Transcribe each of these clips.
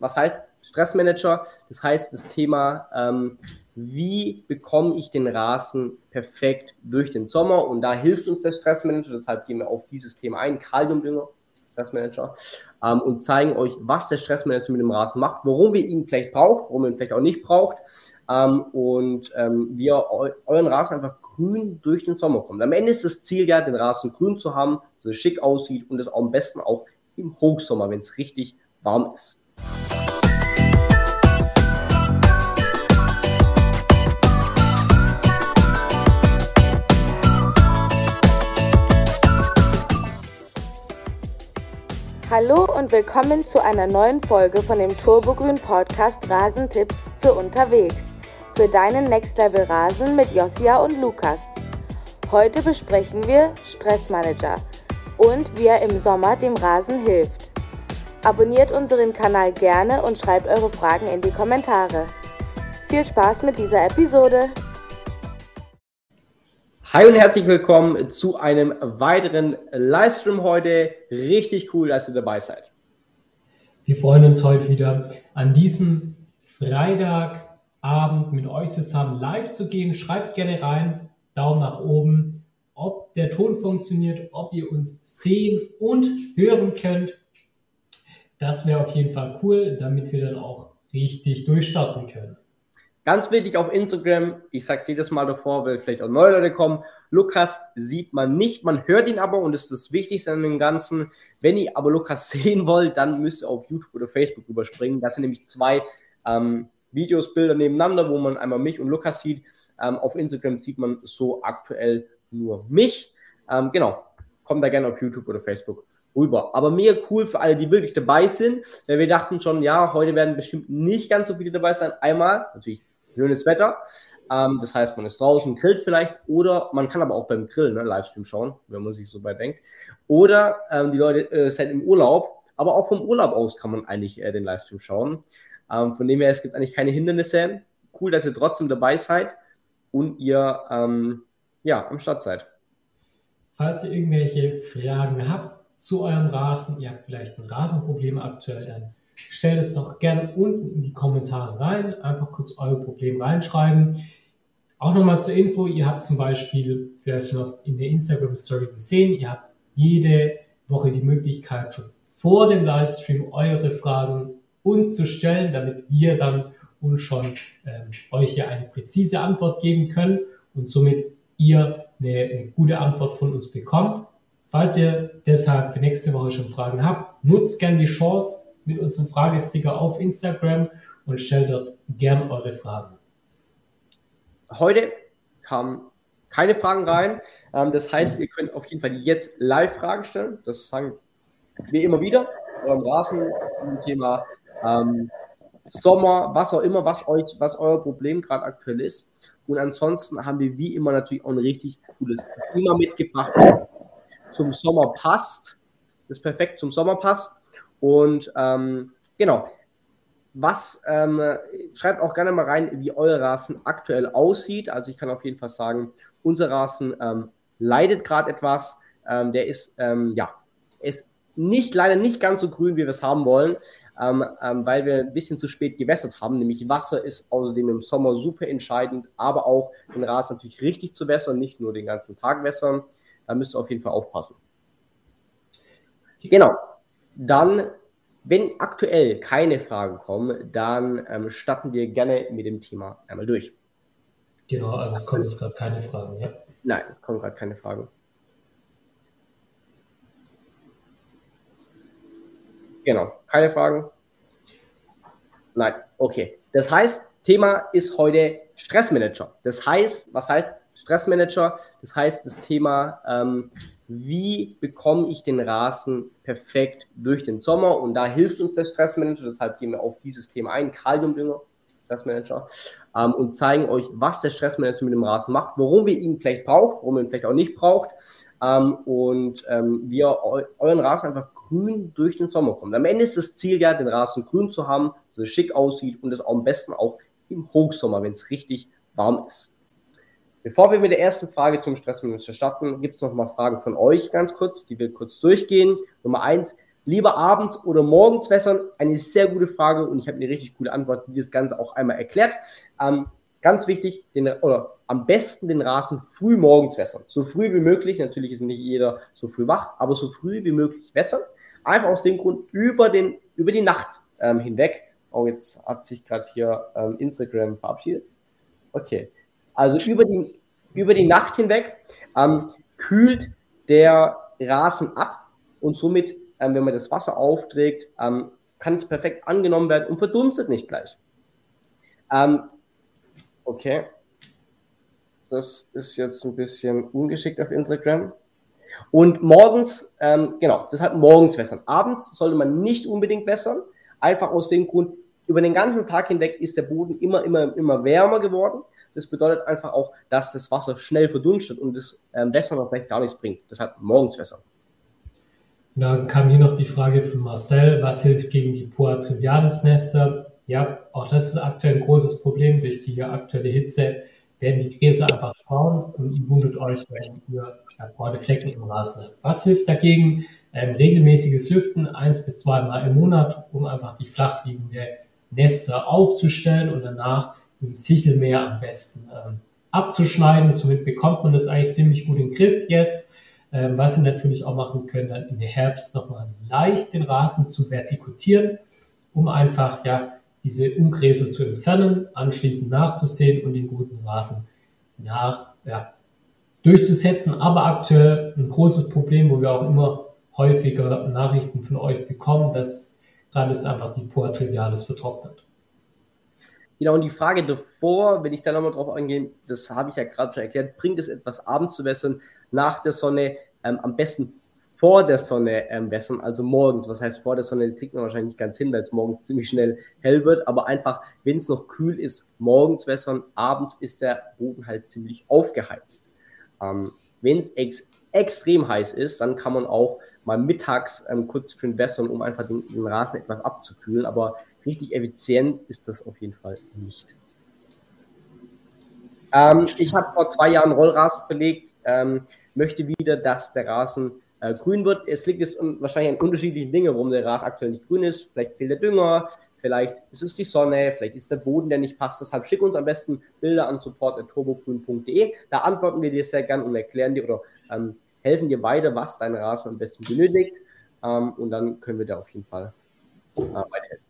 was heißt Stressmanager? Das heißt das Thema, ähm, wie bekomme ich den Rasen perfekt durch den Sommer? Und da hilft uns der Stressmanager, deshalb gehen wir auf dieses Thema ein, Kaliumdünger, Stressmanager, ähm, und zeigen euch, was der Stressmanager mit dem Rasen macht, warum wir ihn vielleicht braucht, warum ihr ihn vielleicht auch nicht braucht ähm, und ähm, wie ihr eu euren Rasen einfach grün durch den Sommer kommt. Am Ende ist das Ziel ja, den Rasen grün zu haben, so schick aussieht und es am besten auch im Hochsommer, wenn es richtig warm ist. Hallo und willkommen zu einer neuen Folge von dem Turbogrün Podcast Rasentipps für unterwegs. Für deinen Next Level Rasen mit Josia und Lukas. Heute besprechen wir Stressmanager und wie er im Sommer dem Rasen hilft. Abonniert unseren Kanal gerne und schreibt eure Fragen in die Kommentare. Viel Spaß mit dieser Episode! Hi und herzlich willkommen zu einem weiteren Livestream heute. Richtig cool, dass ihr dabei seid. Wir freuen uns heute wieder an diesem Freitagabend mit euch zusammen live zu gehen. Schreibt gerne rein, Daumen nach oben, ob der Ton funktioniert, ob ihr uns sehen und hören könnt. Das wäre auf jeden Fall cool, damit wir dann auch richtig durchstarten können. Ganz wichtig auf Instagram, ich sage es jedes Mal davor, weil vielleicht auch neue Leute kommen. Lukas sieht man nicht, man hört ihn aber und das ist das Wichtigste an dem Ganzen. Wenn ihr aber Lukas sehen wollt, dann müsst ihr auf YouTube oder Facebook überspringen. Das sind nämlich zwei ähm, Videos, Bilder nebeneinander, wo man einmal mich und Lukas sieht. Ähm, auf Instagram sieht man so aktuell nur mich. Ähm, genau, kommt da gerne auf YouTube oder Facebook rüber. Aber mega cool für alle, die wirklich dabei sind, weil wir dachten schon, ja, heute werden bestimmt nicht ganz so viele dabei sein. Einmal, natürlich schönes Wetter. Ähm, das heißt, man ist draußen, grillt vielleicht oder man kann aber auch beim Grillen ne, Livestream schauen, wenn man sich so weit denkt. Oder ähm, die Leute äh, sind im Urlaub, aber auch vom Urlaub aus kann man eigentlich äh, den Livestream schauen. Ähm, von dem her, es gibt eigentlich keine Hindernisse. Cool, dass ihr trotzdem dabei seid und ihr ähm, ja, am Start seid. Falls ihr irgendwelche Fragen habt zu eurem Rasen, ihr habt vielleicht ein Rasenproblem aktuell, dann stellt es doch gerne unten in die Kommentare rein. Einfach kurz euer Problem reinschreiben. Auch nochmal zur Info, ihr habt zum Beispiel vielleicht schon in der Instagram Story gesehen, ihr habt jede Woche die Möglichkeit, schon vor dem Livestream eure Fragen uns zu stellen, damit wir dann uns schon ähm, euch ja eine präzise Antwort geben können und somit ihr eine, eine gute Antwort von uns bekommt. Falls ihr deshalb für nächste Woche schon Fragen habt, nutzt gerne die Chance, mit unserem Fragesticker auf Instagram und stellt dort gern eure Fragen. Heute kamen keine Fragen rein. Ähm, das heißt, ihr könnt auf jeden Fall jetzt live Fragen stellen. Das sagen wir immer wieder. Eurem Rasen, zum Thema ähm, Sommer, was auch immer, was euch, was euer Problem gerade aktuell ist. Und ansonsten haben wir wie immer natürlich auch ein richtig cooles Thema mitgebracht. Zum Sommer passt. Das perfekt zum Sommer passt. Und ähm, genau, was ähm, schreibt auch gerne mal rein, wie euer Rasen aktuell aussieht. Also ich kann auf jeden Fall sagen, unser Rasen ähm, leidet gerade etwas. Ähm, der ist ähm, ja ist nicht leider nicht ganz so grün, wie wir es haben wollen, ähm, ähm, weil wir ein bisschen zu spät gewässert haben. Nämlich Wasser ist außerdem im Sommer super entscheidend, aber auch den Rasen natürlich richtig zu wässern, nicht nur den ganzen Tag wässern. Da müsst ihr auf jeden Fall aufpassen. Genau. Dann, wenn aktuell keine Fragen kommen, dann ähm, starten wir gerne mit dem Thema einmal durch. Genau, also es kommen jetzt gerade keine Fragen, ja? Nein, es kommen gerade keine Fragen. Genau, keine Fragen. Nein, okay. Das heißt, Thema ist heute Stressmanager. Das heißt, was heißt Stressmanager? Das heißt, das Thema, ähm, wie bekomme ich den Rasen perfekt durch den Sommer? Und da hilft uns der Stressmanager, deshalb gehen wir auf dieses Thema ein, Kaliumdünger, Stressmanager, ähm, und zeigen euch, was der Stressmanager mit dem Rasen macht, warum wir ihn vielleicht braucht, warum ihr ihn vielleicht auch nicht braucht, ähm, und ähm, wie ihr eu euren Rasen einfach grün durch den Sommer kommt. Am Ende ist das Ziel ja, den Rasen grün zu haben, so schick aussieht und es am besten auch im Hochsommer, wenn es richtig warm ist. Bevor wir mit der ersten Frage zum Stressmanager starten, gibt es noch mal Fragen von euch ganz kurz, die wir kurz durchgehen. Nummer eins, Lieber abends oder morgens wässern? Eine sehr gute Frage und ich habe eine richtig coole Antwort, die das Ganze auch einmal erklärt. Ähm, ganz wichtig, den, oder am besten den Rasen früh morgens wässern. So früh wie möglich. Natürlich ist nicht jeder so früh wach, aber so früh wie möglich wässern. Einfach aus dem Grund über, den, über die Nacht ähm, hinweg. Oh, jetzt hat sich gerade hier ähm, Instagram verabschiedet. Okay. Also über die, über die Nacht hinweg ähm, kühlt der Rasen ab und somit, ähm, wenn man das Wasser aufträgt, ähm, kann es perfekt angenommen werden und verdunstet nicht gleich. Ähm, okay. Das ist jetzt ein bisschen ungeschickt auf Instagram. Und morgens, ähm, genau, deshalb morgens wässern. Abends sollte man nicht unbedingt wässern, einfach aus dem Grund, über den ganzen Tag hinweg ist der Boden immer, immer, immer wärmer geworden. Das bedeutet einfach auch, dass das Wasser schnell verdunstet und das ähm, Wässern auch vielleicht gar nichts bringt. Deshalb morgens wässern. Dann kam hier noch die Frage von Marcel, was hilft gegen die Poa trivialis Nester? Ja, auch das ist aktuell ein großes Problem. Durch die aktuelle Hitze werden die Gräser einfach braun und ihr wundert euch, wenn ihr braune Flecken im Rasen habt. Was hilft dagegen? Ähm, regelmäßiges Lüften, eins bis zweimal im Monat, um einfach die flachliegende Nester aufzustellen und danach dem Sichelmeer am besten ähm, abzuschneiden. Somit bekommt man das eigentlich ziemlich gut in den Griff jetzt. Ähm, was Sie natürlich auch machen können, dann im Herbst nochmal leicht den Rasen zu vertikutieren, um einfach ja diese Ungräser zu entfernen, anschließend nachzusehen und den guten Rasen nach ja, durchzusetzen. Aber aktuell ein großes Problem, wo wir auch immer häufiger Nachrichten von euch bekommen, dass gerade ist einfach die Poa Trivialis vertrocknet. Genau, und die Frage davor, wenn ich da nochmal drauf eingehe, das habe ich ja gerade schon erklärt, bringt es etwas abends zu wässern, nach der Sonne, ähm, am besten vor der Sonne ähm, wässern, also morgens. Was heißt vor der Sonne, kriegt man wahrscheinlich nicht ganz hin, weil es morgens ziemlich schnell hell wird, aber einfach, wenn es noch kühl ist, morgens wässern, abends ist der Boden halt ziemlich aufgeheizt. Ähm, wenn es ex extrem heiß ist, dann kann man auch mal mittags ähm, kurz schön wässern, um einfach den, den Rasen etwas abzukühlen. Aber richtig effizient ist das auf jeden Fall nicht. Ähm, ich habe vor zwei Jahren Rollrasen verlegt, ähm, möchte wieder, dass der Rasen äh, grün wird. Es liegt jetzt wahrscheinlich an unterschiedlichen Dingen, warum der Rasen aktuell nicht grün ist. Vielleicht fehlt der Dünger, vielleicht ist es die Sonne, vielleicht ist der Boden, der nicht passt. Deshalb schick uns am besten Bilder an support.turbogrün.de. Da antworten wir dir sehr gern und erklären dir oder ähm, helfen dir weiter, was dein Rasen am besten benötigt. Ähm, und dann können wir dir auf jeden Fall äh, weiterhelfen.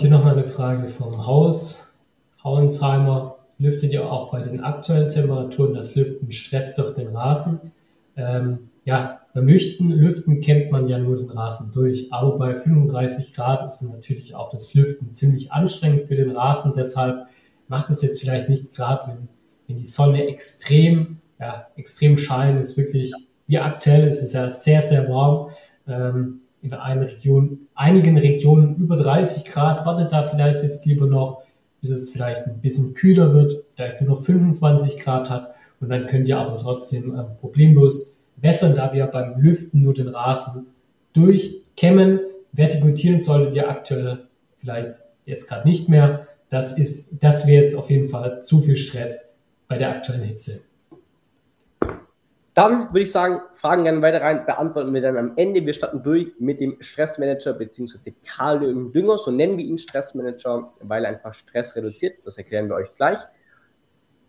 Kommt hier nochmal eine Frage vom Haus. Hauensheimer, lüftet ihr auch bei den aktuellen Temperaturen das Lüften stresst doch den Rasen? Ähm, ja, beim Lüften, Lüften kämmt man ja nur den Rasen durch, aber bei 35 Grad ist natürlich auch das Lüften ziemlich anstrengend für den Rasen. Deshalb macht es jetzt vielleicht nicht gerade, wenn, wenn die Sonne extrem ja, extrem scheint, ist wirklich, wie aktuell ist es ja sehr, sehr warm. Ähm, in einer Region, einigen Regionen über 30 Grad, wartet da vielleicht jetzt lieber noch, bis es vielleicht ein bisschen kühler wird, vielleicht nur noch 25 Grad hat und dann könnt ihr aber trotzdem ähm, problemlos wässern, da wir beim Lüften nur den Rasen durchkämmen. Vertikutieren solltet ihr aktuell vielleicht jetzt gerade nicht mehr. Das ist, das wäre jetzt auf jeden Fall zu viel Stress bei der aktuellen Hitze. Dann würde ich sagen, Fragen gerne weiter rein, beantworten wir dann am Ende. Wir starten durch mit dem Stressmanager bzw. Kaliumdünger, so nennen wir ihn Stressmanager, weil er einfach Stress reduziert. Das erklären wir euch gleich.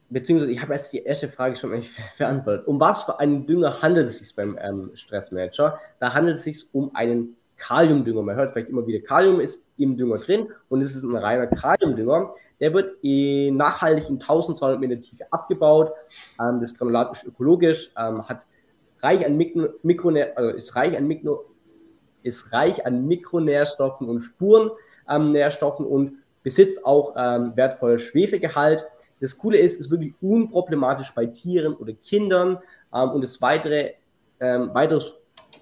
Beziehungsweise, ich habe erst die erste Frage schon mal beantwortet. Um was für einen Dünger handelt es sich beim ähm, Stressmanager? Da handelt es sich um einen Kaliumdünger. Man hört vielleicht immer wieder, Kalium ist im Dünger drin und es ist ein reiner Kaliumdünger. Der wird in, nachhaltig in 1200 Meter Tiefe abgebaut. Ähm, das Granulat ist ökologisch, ähm, hat reich an Mikro, Mikronähr, also ist reich an Mikro, ist reich an Mikronährstoffen und Spurennährstoffen ähm, und besitzt auch ähm, wertvolle Schwefelgehalt. Das Coole ist, ist wirklich unproblematisch bei Tieren oder Kindern. Ähm, und das weitere, ähm, weiteres,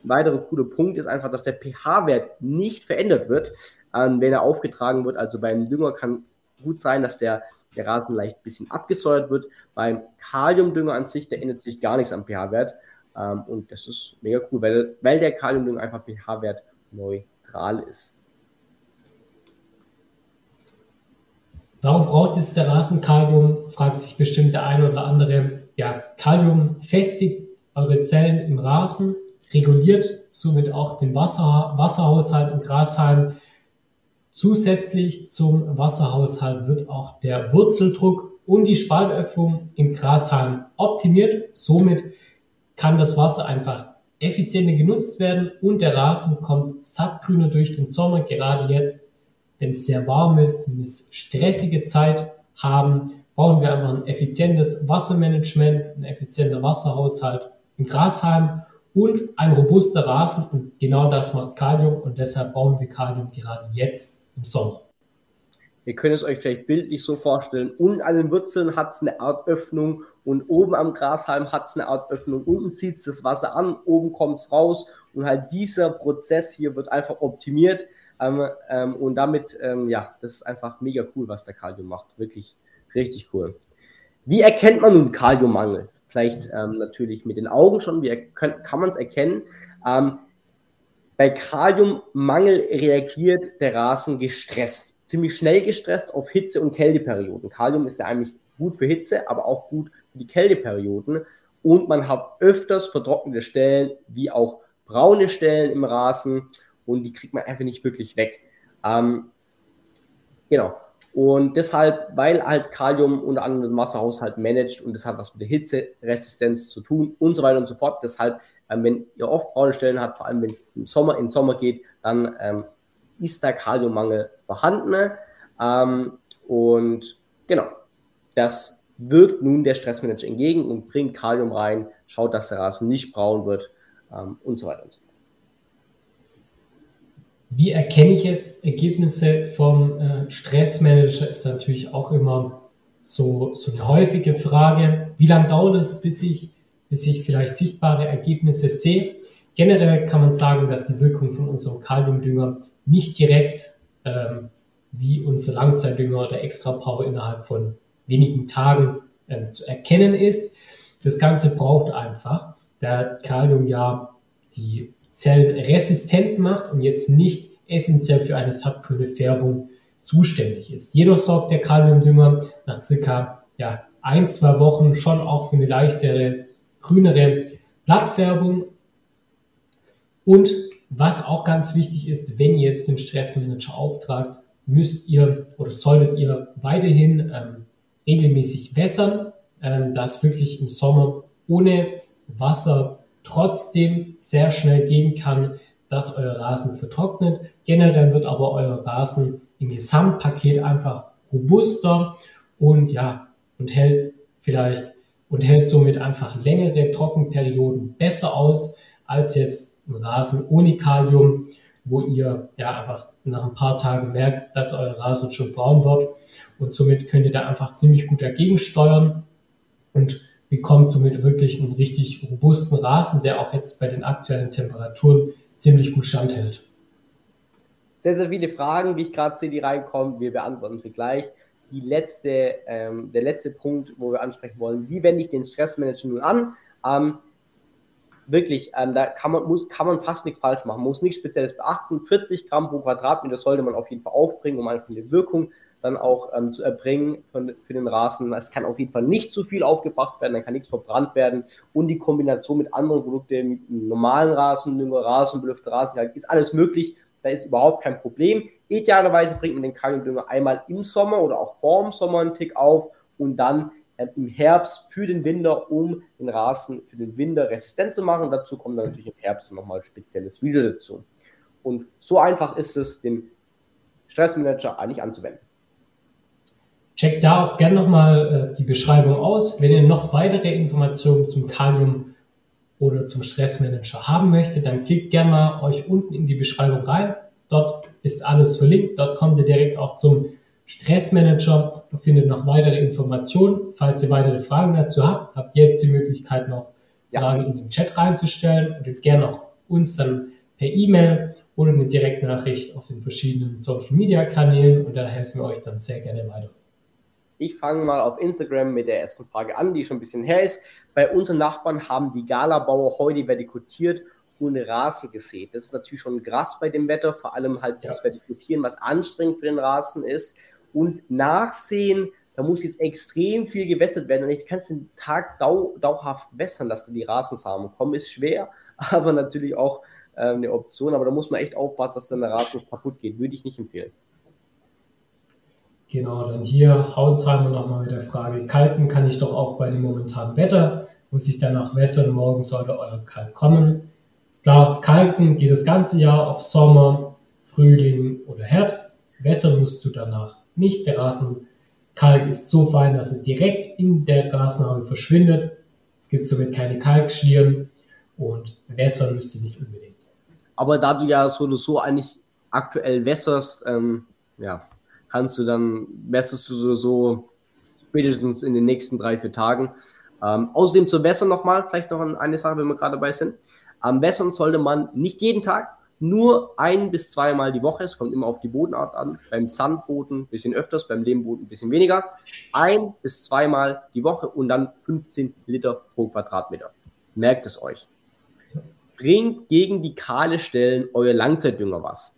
weitere coole Punkt ist einfach, dass der pH-Wert nicht verändert wird, ähm, wenn er aufgetragen wird. Also beim Dünger kann gut sein, dass der, der Rasen leicht ein bisschen abgesäuert wird. Beim Kaliumdünger an sich, der ändert sich gar nichts am pH-Wert. Ähm, und das ist mega cool, weil, weil der Kaliumdünger einfach pH-Wert neutral ist. Warum braucht es der Rasen Kalium? Fragt sich bestimmt der eine oder andere. Ja, Kalium festigt eure Zellen im Rasen, reguliert somit auch den Wasser, Wasserhaushalt im Grashalm. Zusätzlich zum Wasserhaushalt wird auch der Wurzeldruck und die Spaltöffnung im Grashalm optimiert. Somit kann das Wasser einfach effizienter genutzt werden und der Rasen kommt sattgrüner durch den Sommer, gerade jetzt, wenn es sehr warm ist, wenn es stressige Zeit haben, brauchen wir einfach ein effizientes Wassermanagement, ein effizienter Wasserhaushalt im Grashalm und ein robuster Rasen. Und genau das macht Kalium und deshalb brauchen wir Kalium gerade jetzt im Sommer. Ihr könnt es euch vielleicht bildlich so vorstellen. Unten an den Wurzeln hat es eine Art Öffnung und oben am Grashalm hat es eine Art Öffnung. Unten zieht es das Wasser an, oben kommt es raus und halt dieser Prozess hier wird einfach optimiert. Ähm, ähm, und damit, ähm, ja, das ist einfach mega cool, was der Kalium macht. Wirklich richtig cool. Wie erkennt man nun Kaliummangel? Vielleicht ähm, natürlich mit den Augen schon. Wie kann, kann man es erkennen? Bei Kaliummangel reagiert der Rasen gestresst ziemlich schnell gestresst auf Hitze- und Kälteperioden. Kalium ist ja eigentlich gut für Hitze, aber auch gut für die Kälteperioden. Und man hat öfters vertrocknete Stellen, wie auch braune Stellen im Rasen. Und die kriegt man einfach nicht wirklich weg. Ähm, genau. Und deshalb, weil halt Kalium unter anderem das Wasserhaushalt managt und das hat was mit der Hitzeresistenz zu tun und so weiter und so fort. Deshalb, ähm, wenn ihr oft braune Stellen habt, vor allem wenn es im Sommer in Sommer geht, dann ähm, ist da Kaliummangel vorhanden. Ähm, und genau, das wirkt nun der Stressmanager entgegen und bringt Kalium rein, schaut, dass der Rasen nicht braun wird ähm, und so weiter und so fort. Wie erkenne ich jetzt Ergebnisse vom äh, Stressmanager, ist natürlich auch immer so, so eine häufige Frage. Wie lange dauert es, bis ich, bis ich vielleicht sichtbare Ergebnisse sehe? Generell kann man sagen, dass die Wirkung von unserem Kaliumdünger nicht direkt ähm, wie unser Langzeitdünger oder Extra Power innerhalb von wenigen Tagen ähm, zu erkennen ist. Das Ganze braucht einfach, da Kalium ja die Zellen resistent macht und jetzt nicht essentiell für eine sattgrüne Färbung zuständig ist. Jedoch sorgt der Kaliumdünger nach circa ja, ein, zwei Wochen schon auch für eine leichtere, grünere Blattfärbung und was auch ganz wichtig ist, wenn ihr jetzt den Stressmanager auftragt, müsst ihr oder solltet ihr weiterhin ähm, regelmäßig wässern, ähm, dass wirklich im Sommer ohne Wasser trotzdem sehr schnell gehen kann, dass euer Rasen vertrocknet. Generell wird aber euer Rasen im Gesamtpaket einfach robuster und ja, und hält vielleicht und hält somit einfach längere Trockenperioden besser aus als jetzt Rasen ohne Kalium, wo ihr ja einfach nach ein paar Tagen merkt, dass euer Rasen schon braun wird. Und somit könnt ihr da einfach ziemlich gut dagegen steuern und bekommt somit wirklich einen richtig robusten Rasen, der auch jetzt bei den aktuellen Temperaturen ziemlich gut standhält. Sehr, sehr viele Fragen, wie ich gerade sehe, die reinkommen. Wir beantworten sie gleich. Die letzte, ähm, der letzte Punkt, wo wir ansprechen wollen, wie wende ich den Stressmanager nun an? Ähm, wirklich, ähm, da kann man, muss, kann man fast nichts falsch machen. Muss nichts Spezielles beachten. 40 Gramm pro Quadratmeter sollte man auf jeden Fall aufbringen, um einfach eine Wirkung dann auch ähm, zu erbringen für, für den Rasen. Es kann auf jeden Fall nicht zu viel aufgebracht werden, dann kann nichts verbrannt werden. Und die Kombination mit anderen Produkten, mit normalen Rasendünger, Rasenbelüfter, Rasenkalk, ist alles möglich. Da ist überhaupt kein Problem. Idealerweise bringt man den Kaliumdünger einmal im Sommer oder auch vor dem Sommer einen Tick auf und dann äh, im Herbst für den Winter, um den Rasen für den Winter resistent zu machen. Dazu kommt dann natürlich im Herbst nochmal spezielles Video dazu. Und so einfach ist es, den Stressmanager eigentlich anzuwenden. Checkt da auch gerne nochmal äh, die Beschreibung aus. Wenn ihr noch weitere Informationen zum Kalium oder zum Stressmanager haben möchtet, dann klickt gerne mal euch unten in die Beschreibung rein. Dort ist alles verlinkt. Dort kommt ihr direkt auch zum Stressmanager. Da findet noch weitere Informationen. Falls ihr weitere Fragen dazu habt, habt ihr jetzt die Möglichkeit noch ja. Fragen in den Chat reinzustellen oder gerne auch uns dann per E-Mail oder eine Direktnachricht auf den verschiedenen Social Media Kanälen und da helfen wir euch dann sehr gerne weiter. Ich fange mal auf Instagram mit der ersten Frage an, die schon ein bisschen her ist. Bei unseren Nachbarn haben die Galabauer heute vertikutiert und Rasen gesät. Das ist natürlich schon krass bei dem Wetter, vor allem halt ja. das Vertikutieren, was anstrengend für den Rasen ist und nachsehen, da muss jetzt extrem viel gewässert werden und ich kann den Tag dau dauerhaft wässern, dass da die Rasensamen kommen, ist schwer, aber natürlich auch äh, eine Option. Aber da muss man echt aufpassen, dass dann der Rasen kaputt geht. Würde ich nicht empfehlen. Genau, dann hier Hautzheimer nochmal mit der Frage, kalken kann ich doch auch bei dem momentanen Wetter. Muss ich danach wässern, morgen sollte euer Kalk kommen. Klar, kalken geht das ganze Jahr, ob Sommer, Frühling oder Herbst. Wässern musst du danach nicht. Der Rasenkalk ist so fein, dass er direkt in der Grasnarbe verschwindet. Es gibt somit keine Kalkschlieren und wässern müsst ihr nicht unbedingt. Aber da du ja so oder so eigentlich aktuell wässerst, ähm, ja, kannst du dann, wässerst du so, so spätestens in den nächsten drei, vier Tagen. Ähm, außerdem zu Wässern nochmal, vielleicht noch eine Sache, wenn wir gerade dabei sind. Am Wässern sollte man nicht jeden Tag, nur ein bis zweimal die Woche, es kommt immer auf die Bodenart an, beim Sandboden ein bisschen öfters, beim Lehmboden ein bisschen weniger, ein bis zweimal die Woche und dann 15 Liter pro Quadratmeter. Merkt es euch. Bringt gegen die kahle Stellen euer Langzeitdünger was.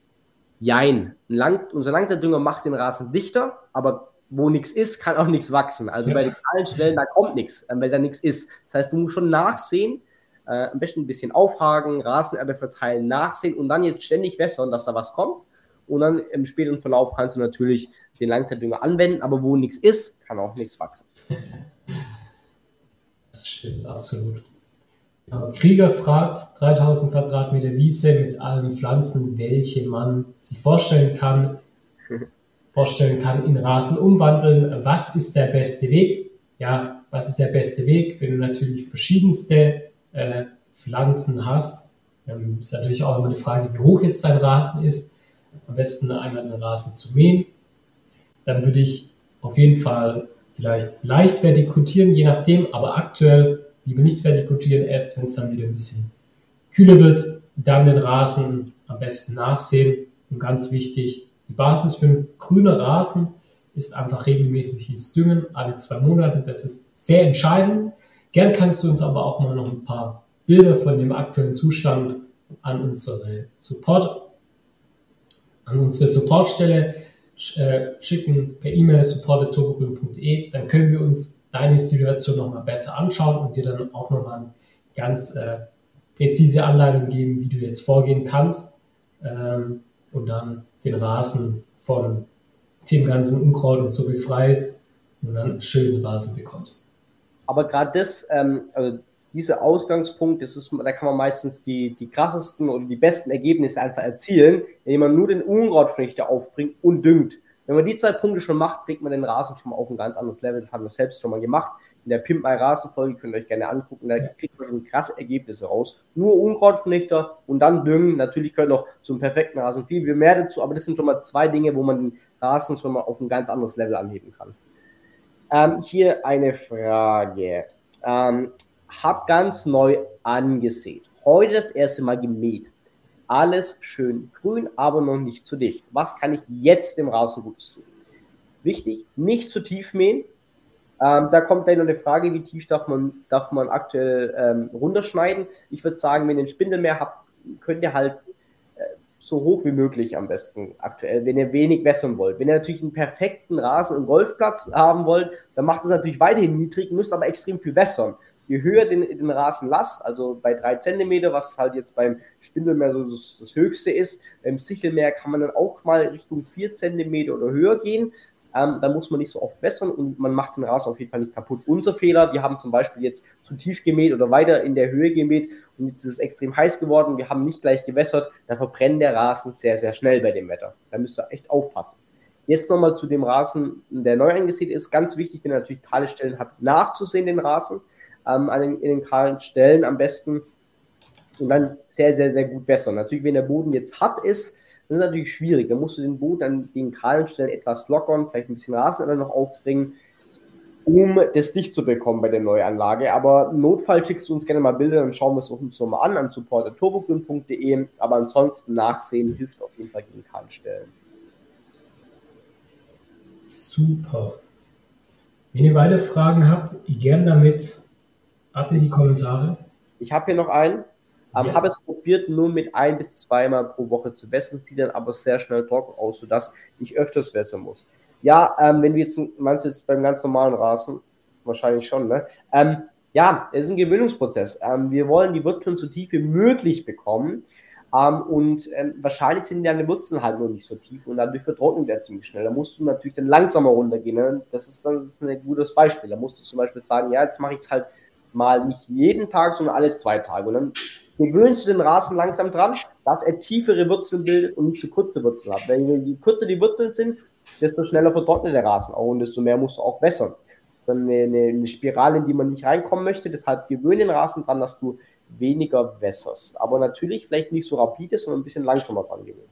Jein. Lang, unser Langzeitdünger macht den Rasen dichter, aber wo nichts ist, kann auch nichts wachsen. Also bei den kahlen Stellen, da kommt nichts, äh, weil da nichts ist. Das heißt, du musst schon nachsehen, äh, am besten ein bisschen aufhaken, Rasenerbe verteilen, nachsehen und dann jetzt ständig wässern, dass da was kommt. Und dann im späteren Verlauf kannst du natürlich den Langzeitdünger anwenden, aber wo nichts ist, kann auch nichts wachsen. Das stimmt, absolut. Krieger fragt 3000 Quadratmeter Wiese mit allen Pflanzen, welche man sich vorstellen kann, vorstellen kann, in Rasen umwandeln. Was ist der beste Weg? Ja, was ist der beste Weg, wenn du natürlich verschiedenste äh, Pflanzen hast? Ähm, ist natürlich auch immer eine Frage, wie hoch jetzt dein Rasen ist. Am besten einmal den Rasen zu mähen. Dann würde ich auf jeden Fall vielleicht leicht vertikutieren, je nachdem, aber aktuell lieber nicht vertikutieren, erst wenn es dann wieder ein bisschen kühler wird, dann den Rasen am besten nachsehen. Und ganz wichtig, die Basis für einen grünen Rasen ist einfach regelmäßiges Düngen alle zwei Monate. Das ist sehr entscheidend. Gern kannst du uns aber auch mal noch ein paar Bilder von dem aktuellen Zustand an unsere Support, an unsere Supportstelle äh, schicken per E-Mail support.turbogrün.de. Dann können wir uns deine Situation nochmal besser anschauen und dir dann auch nochmal ganz äh, präzise Anleitung geben, wie du jetzt vorgehen kannst ähm, und dann den Rasen von dem ganzen Unkraut und so befreist und dann einen schönen Rasen bekommst. Aber gerade das, ähm, also dieser Ausgangspunkt, das ist, da kann man meistens die, die krassesten oder die besten Ergebnisse einfach erzielen, indem man nur den Unkrautflechte aufbringt und düngt. Wenn man die zwei Punkte schon macht, kriegt man den Rasen schon mal auf ein ganz anderes Level. Das haben wir selbst schon mal gemacht. In der Pimp My Rasen Folge könnt ihr euch gerne angucken. Da kriegt man schon krasse Ergebnisse raus. Nur Unkrautvernichter und dann düngen. Natürlich gehört noch zum perfekten Rasen viel, viel mehr dazu, aber das sind schon mal zwei Dinge, wo man den Rasen schon mal auf ein ganz anderes Level anheben kann. Ähm, hier eine Frage. Ähm, hab ganz neu angesät. Heute das erste Mal gemäht alles schön grün, aber noch nicht zu dicht. Was kann ich jetzt dem Rasen Gutes tun? Wichtig, nicht zu tief mähen. Ähm, da kommt dann noch eine Frage, wie tief darf man, darf man aktuell ähm, runterschneiden. Ich würde sagen, wenn ihr einen Spindelmeer habt, könnt ihr halt äh, so hoch wie möglich am besten aktuell, wenn ihr wenig wässern wollt. Wenn ihr natürlich einen perfekten Rasen- und Golfplatz haben wollt, dann macht es natürlich weiterhin niedrig, müsst aber extrem viel wässern je höher den, den Rasen lasst, also bei drei Zentimeter, was halt jetzt beim Spindelmeer so das, das, höchste ist, beim Sichelmeer kann man dann auch mal Richtung vier Zentimeter oder höher gehen. Ähm, da muss man nicht so oft wässern und man macht den Rasen auf jeden Fall nicht kaputt. Unser Fehler, wir haben zum Beispiel jetzt zu tief gemäht oder weiter in der Höhe gemäht und jetzt ist es extrem heiß geworden, wir haben nicht gleich gewässert, dann verbrennt der Rasen sehr, sehr schnell bei dem Wetter. Da müsst ihr echt aufpassen. Jetzt nochmal zu dem Rasen, der neu eingesät ist. Ganz wichtig, wenn er natürlich kahle Stellen hat, nachzusehen, den Rasen ähm, an den, in den kahlen Stellen am besten und dann sehr, sehr, sehr gut wässern. Natürlich, wenn der Boden jetzt hart ist, dann ist es natürlich schwierig. Dann musst du den Boden an den kahlen Stellen etwas lockern, vielleicht ein bisschen Rasen noch aufbringen, um das dicht zu bekommen bei der Neuanlage. Aber Notfall schickst du uns gerne mal Bilder, dann schauen wir es uns nochmal an, an supporterturbogrün.de. Aber ansonsten nachsehen hilft auf jeden Fall gegen kahlen Stellen. Super. Wenn ihr weitere Fragen habt, gerne damit Ab in die Kommentare. Ich habe hier noch einen. Ähm, ja. Habe es probiert, nur mit ein bis zweimal pro Woche zu wässern, sieht dann aber sehr schnell trocken aus, sodass ich öfters wässern muss. Ja, ähm, wenn wir jetzt, meinst du jetzt beim ganz normalen Rasen? Wahrscheinlich schon, ne? Ähm, Ja, es ist ein Gewöhnungsprozess. Ähm, wir wollen die Wurzeln so tief wie möglich bekommen. Ähm, und ähm, wahrscheinlich sind deine Wurzeln halt noch nicht so tief und dadurch vertrocknet er ziemlich schnell. Da musst du natürlich dann langsamer runtergehen. Ne? Das, ist, das ist ein gutes Beispiel. Da musst du zum Beispiel sagen, ja, jetzt mache ich es halt mal nicht jeden Tag, sondern alle zwei Tage. Und dann gewöhnst du den Rasen langsam dran, dass er tiefere Wurzeln bildet und nicht zu kurze Wurzeln hat. Weil je kürzer die Wurzeln sind, desto schneller vertrocknet der Rasen auch und desto mehr musst du auch wässern. Das ist eine, eine, eine Spirale, in die man nicht reinkommen möchte. Deshalb gewöhne den Rasen dran, dass du weniger wässerst. Aber natürlich vielleicht nicht so rapide, sondern ein bisschen langsamer dran gewöhnen.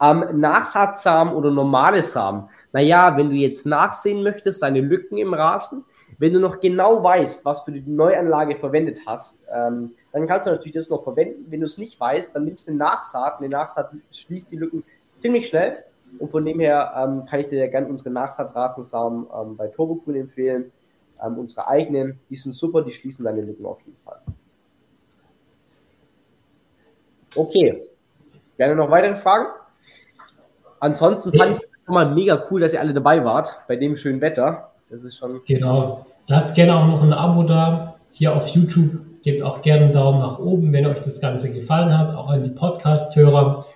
Ähm, Nachsaatsamen oder normale Samen. Naja, wenn du jetzt nachsehen möchtest, deine Lücken im Rasen, wenn du noch genau weißt, was für die Neuanlage verwendet hast, ähm, dann kannst du natürlich das noch verwenden. Wenn du es nicht weißt, dann nimmst du eine Nachsaat. Eine Nachsaat schließt die Lücken ziemlich schnell. Und von dem her ähm, kann ich dir gerne unsere Nachsaatrasensamen ähm, bei Turbocool empfehlen ähm, unsere eigenen, die sind super, die schließen deine Lücken auf jeden Fall. Okay, gerne noch weitere Fragen? Ansonsten fand ich es schon mal mega cool, dass ihr alle dabei wart bei dem schönen Wetter. Das ist schon. Genau. Lasst gerne auch noch ein Abo da. Hier auf YouTube. Gebt auch gerne einen Daumen nach oben, wenn euch das Ganze gefallen hat. Auch an die Podcast-Hörer.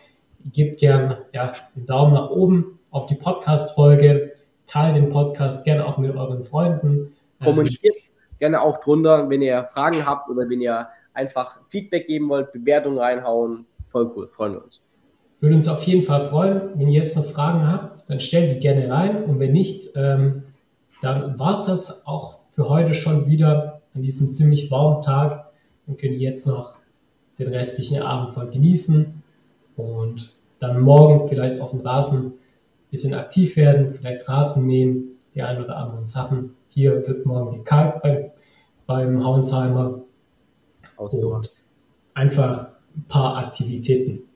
Gebt gerne ja, einen Daumen nach oben auf die Podcast-Folge. Teilt den Podcast gerne auch mit euren Freunden. Kommentiert gerne auch drunter, wenn ihr Fragen habt oder wenn ihr einfach Feedback geben wollt, Bewertungen reinhauen. Voll cool, freuen wir uns. Würde uns auf jeden Fall freuen. Wenn ihr jetzt noch Fragen habt, dann stellt die gerne rein. Und wenn nicht, ähm, dann war es das auch für heute schon wieder an diesem ziemlich warmen Tag. Dann könnt ihr jetzt noch den restlichen Abend voll genießen und dann morgen vielleicht auf dem Rasen ein bisschen aktiv werden, vielleicht Rasen mähen, die ein oder anderen Sachen hier wird morgen gekalkt beim, beim Hauensheimer. Und einfach ein paar Aktivitäten.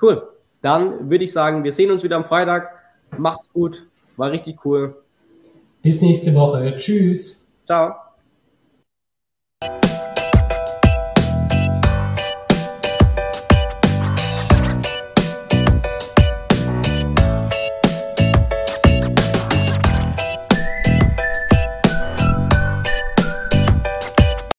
Cool. Dann würde ich sagen, wir sehen uns wieder am Freitag. Macht's gut. War richtig cool. Bis nächste Woche. Tschüss. Ciao.